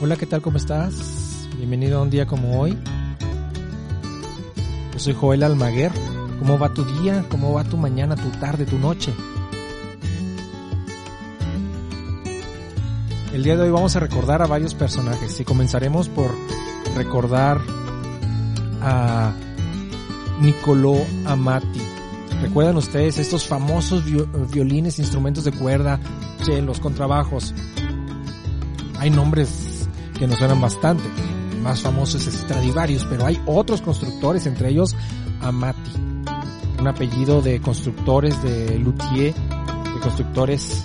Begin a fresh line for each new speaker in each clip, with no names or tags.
Hola, ¿qué tal? ¿Cómo estás? Bienvenido a un día como hoy. Yo soy Joel Almaguer. ¿Cómo va tu día? ¿Cómo va tu mañana, tu tarde, tu noche? El día de hoy vamos a recordar a varios personajes y comenzaremos por recordar a Niccolò Amati. ¿Recuerdan ustedes estos famosos violines, instrumentos de cuerda, chelos, contrabajos? Hay nombres que nos suenan bastante. Más famoso es Stradivarius, pero hay otros constructores, entre ellos Amati, un apellido de constructores de luthier, de constructores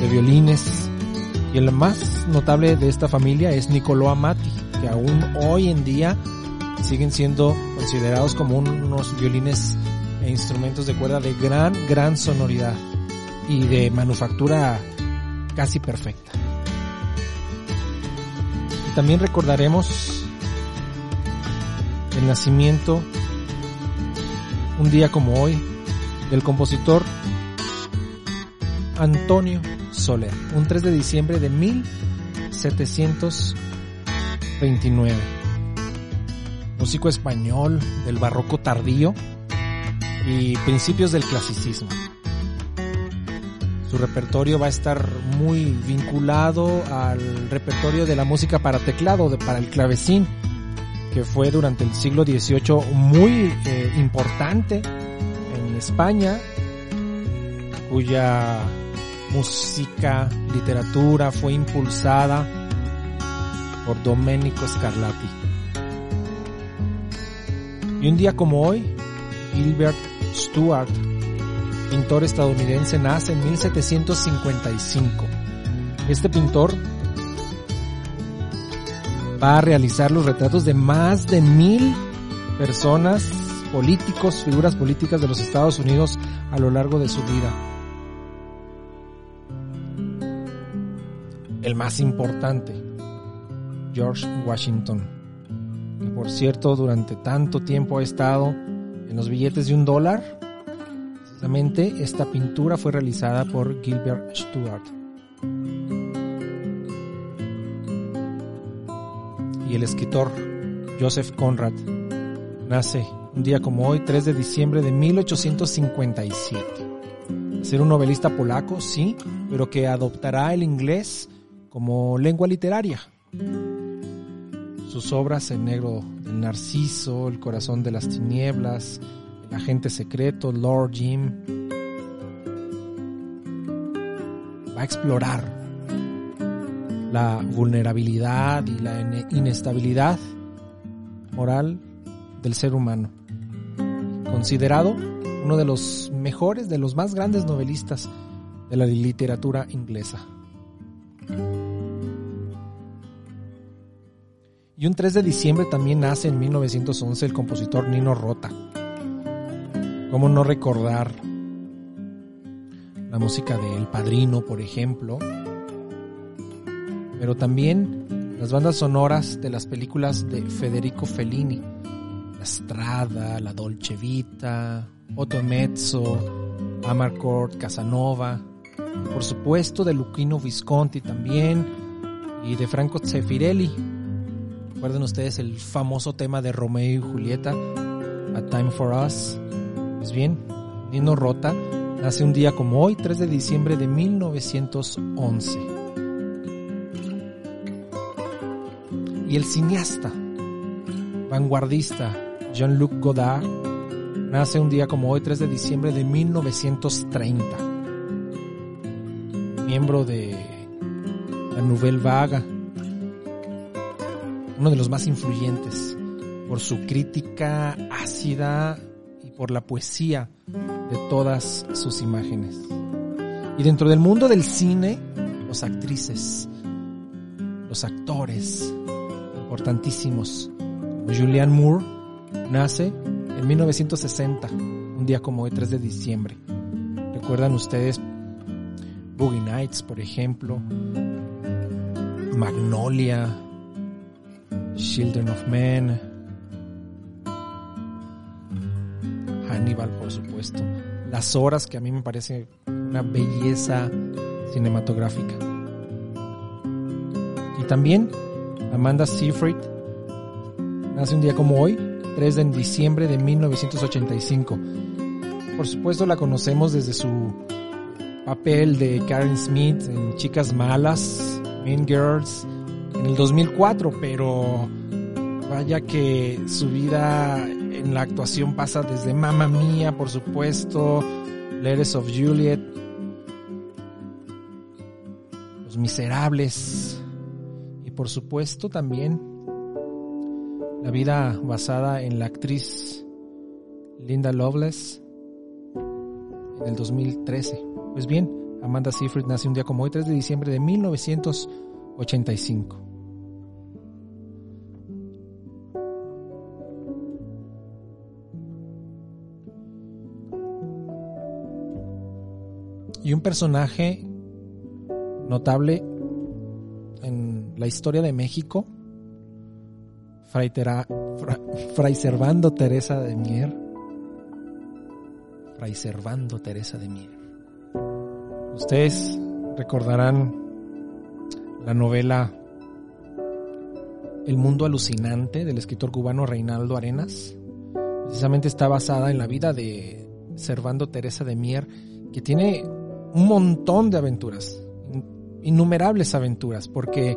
de violines. Y el más notable de esta familia es Niccolò Amati, que aún hoy en día siguen siendo considerados como unos violines e instrumentos de cuerda de gran, gran sonoridad y de manufactura casi perfecta. También recordaremos el nacimiento, un día como hoy, del compositor Antonio Soler, un 3 de diciembre de 1729. Músico español del barroco tardío y principios del clasicismo. Su repertorio va a estar muy vinculado al repertorio de la música para teclado, de, para el clavecín, que fue durante el siglo XVIII muy eh, importante en España, cuya música, literatura fue impulsada por Domenico Scarlatti. Y un día como hoy, Gilbert Stuart pintor estadounidense, nace en 1755. Este pintor va a realizar los retratos de más de mil personas, políticos, figuras políticas de los Estados Unidos a lo largo de su vida. El más importante, George Washington, que por cierto durante tanto tiempo ha estado en los billetes de un dólar Esta pintura fue realizada por Gilbert Stuart. Y el escritor Joseph Conrad nace un día como hoy, 3 de diciembre de 1857. Ser un novelista polaco, sí, pero que adoptará el inglés como lengua literaria. Sus obras en negro, El Narciso, El corazón de las tinieblas, agente secreto, Lord Jim, va a explorar la vulnerabilidad y la inestabilidad moral del ser humano. Considerado uno de los mejores, de los más grandes novelistas de la literatura inglesa. Y un 3 de diciembre también nace en 1911 el compositor Nino Rota ¿Cómo no recordar la música de El Padrino, por ejemplo? Pero también las bandas sonoras de las películas de Federico Fellini. La Strada, La Dolce Vita, Otto Mezzo, Amarcord, Casanova. Por supuesto de Luquino Visconti también. Y de Franco Zeffirelli. Recuerden ustedes el famoso tema de Romeo y Julieta, A Time for Us pues bien, Nino Rota nace un día como hoy, 3 de diciembre de 1911. Y el cineasta, vanguardista Jean-Luc Godard nace un día como hoy, 3 de diciembre de 1930. Miembro de la Nouvelle Vague, uno de los más influyentes por su crítica ácida por la poesía de todas sus imágenes. Y dentro del mundo del cine, los actrices, los actores importantísimos. Julianne Moore nace en 1960, un día como hoy, 3 de diciembre. ¿Recuerdan ustedes Boogie Nights, por ejemplo? Magnolia, Children of Men, Hannibal, por supuesto. Las horas que a mí me parece una belleza cinematográfica. Y también Amanda Seyfried nace un día como hoy, 3 de diciembre de 1985. Por supuesto la conocemos desde su papel de Karen Smith en Chicas Malas, Mean Girls, en el 2004, pero vaya que su vida en la actuación pasa desde Mamma Mía, por supuesto, Letters of Juliet, Los Miserables y por supuesto también la vida basada en la actriz Linda Loveless en el 2013. Pues bien, Amanda Seyfried nació un día como hoy, 3 de diciembre de 1985. Y un personaje notable en la historia de México, Fray, Fray Servando Teresa de Mier. Fray Servando Teresa de Mier. Ustedes recordarán la novela El mundo alucinante del escritor cubano Reinaldo Arenas. Precisamente está basada en la vida de Servando Teresa de Mier, que tiene un montón de aventuras, innumerables aventuras, porque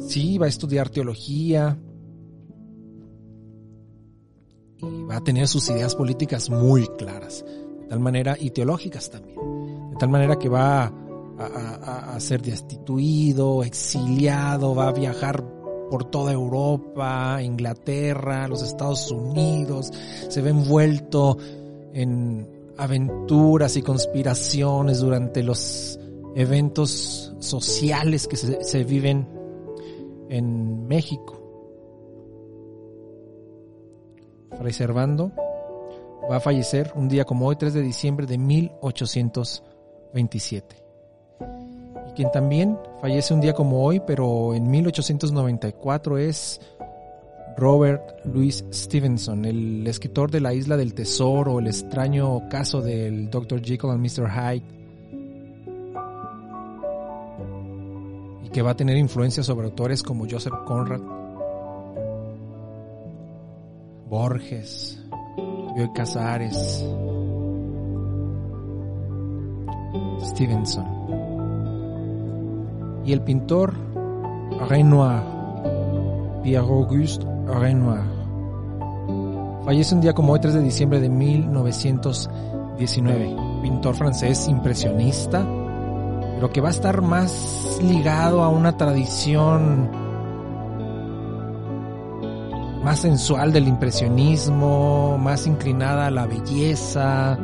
sí va a estudiar teología y va a tener sus ideas políticas muy claras, de tal manera, y teológicas también, de tal manera que va a, a, ser destituido, exiliado, va a viajar por toda Europa, Inglaterra, los Estados Unidos, se ve envuelto en aventuras y conspiraciones durante los eventos sociales que se, se viven en México. Fray va a fallecer un día como hoy, 3 de diciembre de 1827. Y quien también fallece un día como hoy, pero en 1894 es Robert Louis Stevenson, el escritor de La Isla del Tesoro, el extraño caso del Dr. Jekyll and Mr. Hyde, y que va a tener influencia sobre autores como Joseph Conrad, Borges, Bioy Casares, Stevenson, y el pintor Renoir, Pierre-Auguste Renoir. Fallece un día como hoy, 3 de diciembre de 1919. Pintor francés impresionista, pero que va a estar más ligado a una tradición más sensual del impresionismo, más inclinada a la belleza.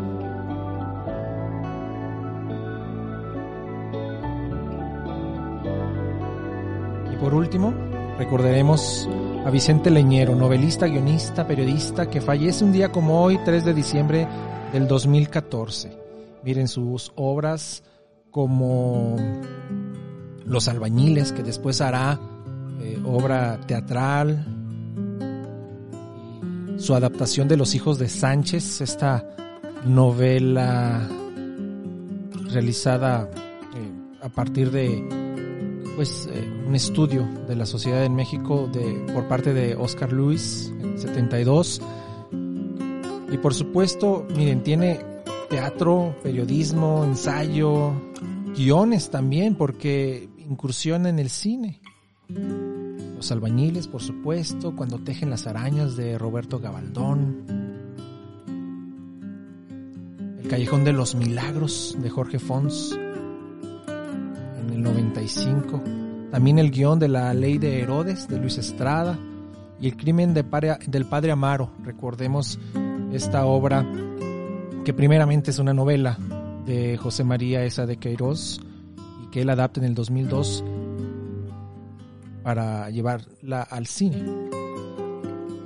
Y por último, recordaremos a Vicente Leñero, novelista, guionista, periodista, que fallece un día como hoy, 3 de diciembre del 2014. Miren sus obras como Los albañiles, que después hará eh, obra teatral, su adaptación de Los hijos de Sánchez, esta novela realizada eh, a partir de pues eh, un estudio de la sociedad en México de, por parte de Oscar Luis en 72 y por supuesto miren tiene teatro periodismo ensayo guiones también porque incursiona en el cine. Los albañiles por supuesto cuando tejen las arañas de Roberto Gabaldón. El callejón de los milagros de Jorge Fons también el guion de La Ley de Herodes de Luis Estrada y El Crimen del Padre Amaro. Recordemos esta obra que primeramente es una novela de José María Esa de Queiroz y que él adapta en el 2002 para llevarla al cine.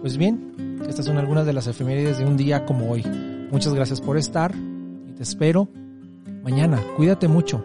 Pues bien, estas son algunas de las efemérides de un día como hoy. Muchas gracias por estar y te espero mañana. Cuídate mucho.